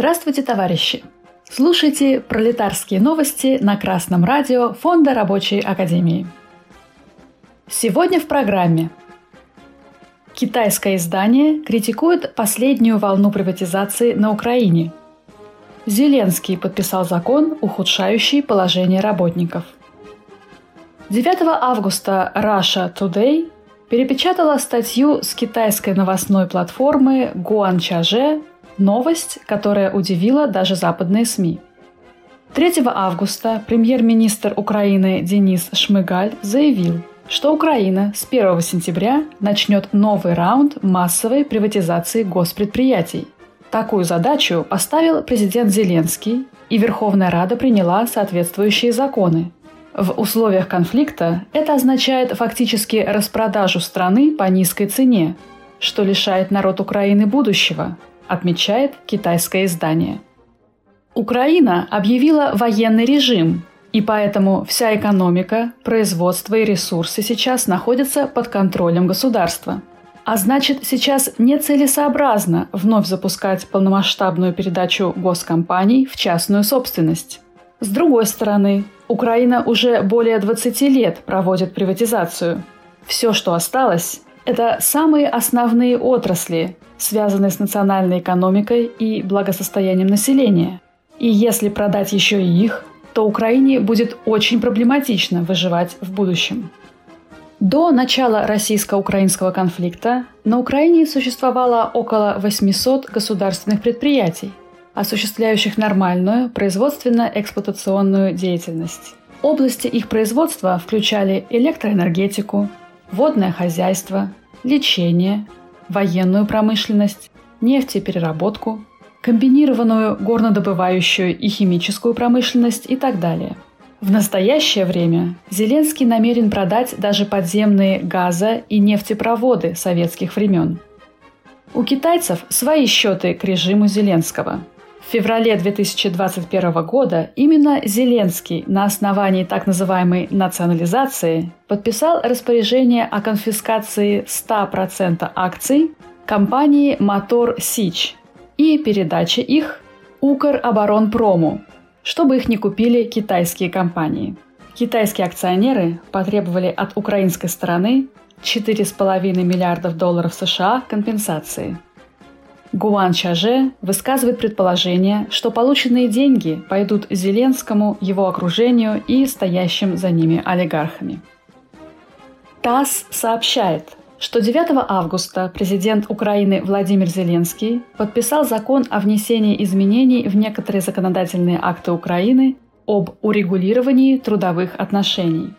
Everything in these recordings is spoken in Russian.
Здравствуйте, товарищи! Слушайте пролетарские новости на Красном радио Фонда Рабочей Академии. Сегодня в программе Китайское издание критикует последнюю волну приватизации на Украине. Зеленский подписал закон, ухудшающий положение работников. 9 августа Russia Today перепечатала статью с китайской новостной платформы Гуанчаже Новость, которая удивила даже западные СМИ. 3 августа премьер-министр Украины Денис Шмыгаль заявил, что Украина с 1 сентября начнет новый раунд массовой приватизации госпредприятий. Такую задачу поставил президент Зеленский, и Верховная Рада приняла соответствующие законы. В условиях конфликта это означает фактически распродажу страны по низкой цене, что лишает народ Украины будущего, отмечает китайское издание. Украина объявила военный режим, и поэтому вся экономика, производство и ресурсы сейчас находятся под контролем государства. А значит, сейчас нецелесообразно вновь запускать полномасштабную передачу госкомпаний в частную собственность. С другой стороны, Украина уже более 20 лет проводит приватизацию. Все, что осталось, это самые основные отрасли, связанные с национальной экономикой и благосостоянием населения. И если продать еще и их, то Украине будет очень проблематично выживать в будущем. До начала российско-украинского конфликта на Украине существовало около 800 государственных предприятий, осуществляющих нормальную производственно-эксплуатационную деятельность. Области их производства включали электроэнергетику, водное хозяйство, лечение, военную промышленность, нефтепереработку, комбинированную горнодобывающую и химическую промышленность и так далее. В настоящее время Зеленский намерен продать даже подземные газа- и нефтепроводы советских времен. У китайцев свои счеты к режиму Зеленского – в феврале 2021 года именно Зеленский на основании так называемой национализации подписал распоряжение о конфискации 100% акций компании «Мотор Сич» и передаче их Укроборонпрому, чтобы их не купили китайские компании. Китайские акционеры потребовали от украинской стороны 4,5 миллиардов долларов США компенсации – Гуан Чаже высказывает предположение, что полученные деньги пойдут Зеленскому, его окружению и стоящим за ними олигархами. ТАСС сообщает, что 9 августа президент Украины Владимир Зеленский подписал закон о внесении изменений в некоторые законодательные акты Украины об урегулировании трудовых отношений.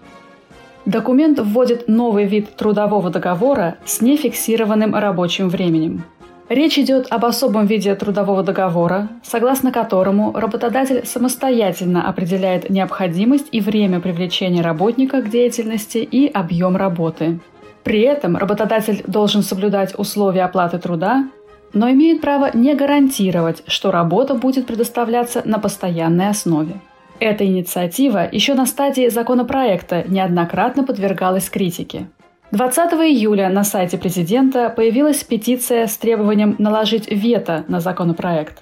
Документ вводит новый вид трудового договора с нефиксированным рабочим временем – Речь идет об особом виде трудового договора, согласно которому работодатель самостоятельно определяет необходимость и время привлечения работника к деятельности и объем работы. При этом работодатель должен соблюдать условия оплаты труда, но имеет право не гарантировать, что работа будет предоставляться на постоянной основе. Эта инициатива еще на стадии законопроекта неоднократно подвергалась критике. 20 июля на сайте президента появилась петиция с требованием наложить вето на законопроект.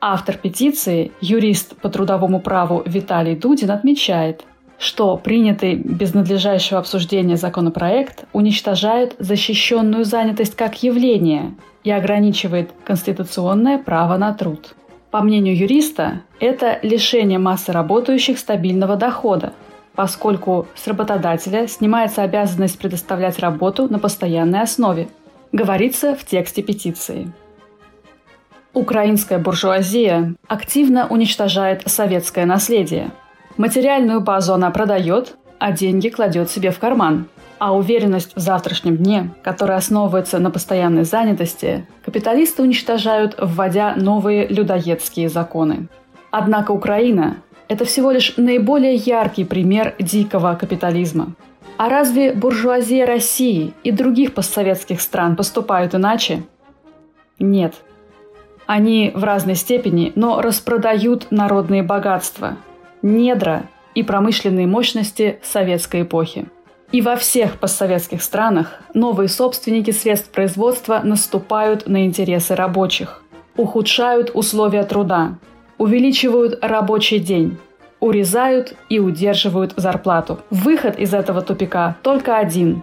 Автор петиции, юрист по трудовому праву Виталий Дудин, отмечает, что принятый без надлежащего обсуждения законопроект уничтожает защищенную занятость как явление и ограничивает конституционное право на труд. По мнению юриста, это лишение массы работающих стабильного дохода, поскольку с работодателя снимается обязанность предоставлять работу на постоянной основе, говорится в тексте петиции. Украинская буржуазия активно уничтожает советское наследие. Материальную базу она продает, а деньги кладет себе в карман. А уверенность в завтрашнем дне, которая основывается на постоянной занятости, капиталисты уничтожают, вводя новые людоедские законы. Однако Украина это всего лишь наиболее яркий пример дикого капитализма. А разве буржуазия России и других постсоветских стран поступают иначе? Нет. Они в разной степени, но распродают народные богатства, недра и промышленные мощности советской эпохи. И во всех постсоветских странах новые собственники средств производства наступают на интересы рабочих. ухудшают условия труда, увеличивают рабочий день, урезают и удерживают зарплату. Выход из этого тупика только один.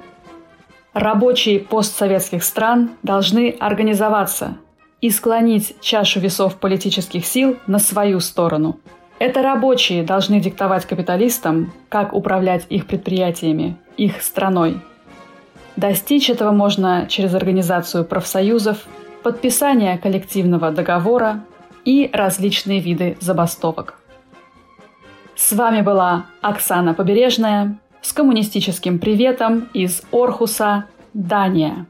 Рабочие постсоветских стран должны организоваться и склонить чашу весов политических сил на свою сторону. Это рабочие должны диктовать капиталистам, как управлять их предприятиями, их страной. Достичь этого можно через организацию профсоюзов, подписание коллективного договора и различные виды забастовок. С вами была Оксана Побережная с коммунистическим приветом из Орхуса, Дания.